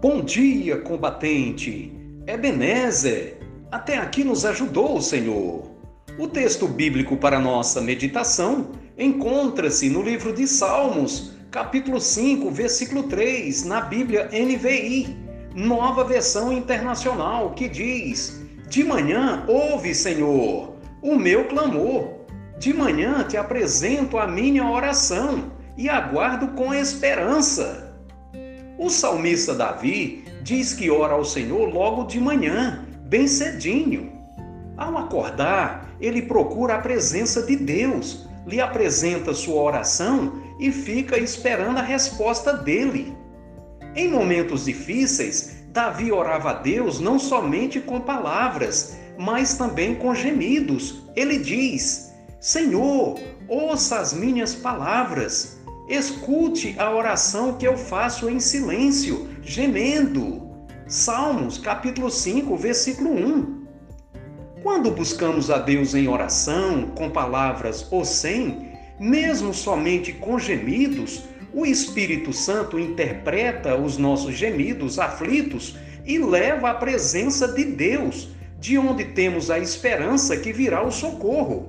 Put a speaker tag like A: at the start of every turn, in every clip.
A: Bom dia, combatente. Ebenezer, até aqui nos ajudou o Senhor. O texto bíblico para nossa meditação encontra-se no livro de Salmos, capítulo 5, versículo 3, na Bíblia NVI, nova versão internacional, que diz: De manhã ouve, Senhor, o meu clamor. De manhã te apresento a minha oração e aguardo com esperança. O salmista Davi diz que ora ao Senhor logo de manhã, bem cedinho. Ao acordar, ele procura a presença de Deus, lhe apresenta sua oração e fica esperando a resposta dele. Em momentos difíceis, Davi orava a Deus não somente com palavras, mas também com gemidos. Ele diz: Senhor, ouça as minhas palavras Escute a oração que eu faço em silêncio, gemendo. Salmos, capítulo 5, versículo 1. Quando buscamos a Deus em oração, com palavras ou sem, mesmo somente com gemidos, o Espírito Santo interpreta os nossos gemidos aflitos e leva à presença de Deus, de onde temos a esperança que virá o socorro.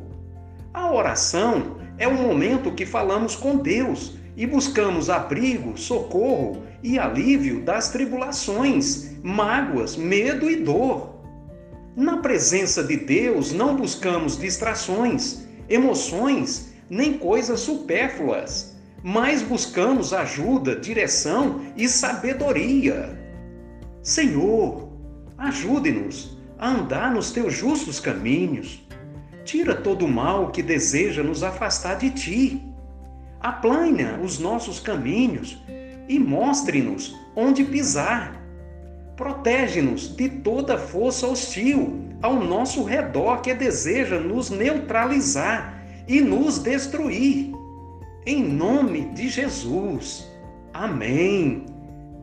A: A oração é o momento que falamos com Deus e buscamos abrigo, socorro e alívio das tribulações, mágoas, medo e dor. Na presença de Deus não buscamos distrações, emoções, nem coisas supérfluas, mas buscamos ajuda, direção e sabedoria. Senhor, ajude-nos a andar nos teus justos caminhos Tira todo o mal que deseja nos afastar de ti. Aplana os nossos caminhos e mostre-nos onde pisar. Protege-nos de toda força hostil ao nosso redor que deseja nos neutralizar e nos destruir. Em nome de Jesus. Amém.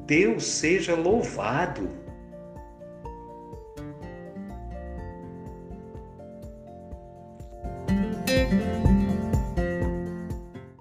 A: Deus seja louvado.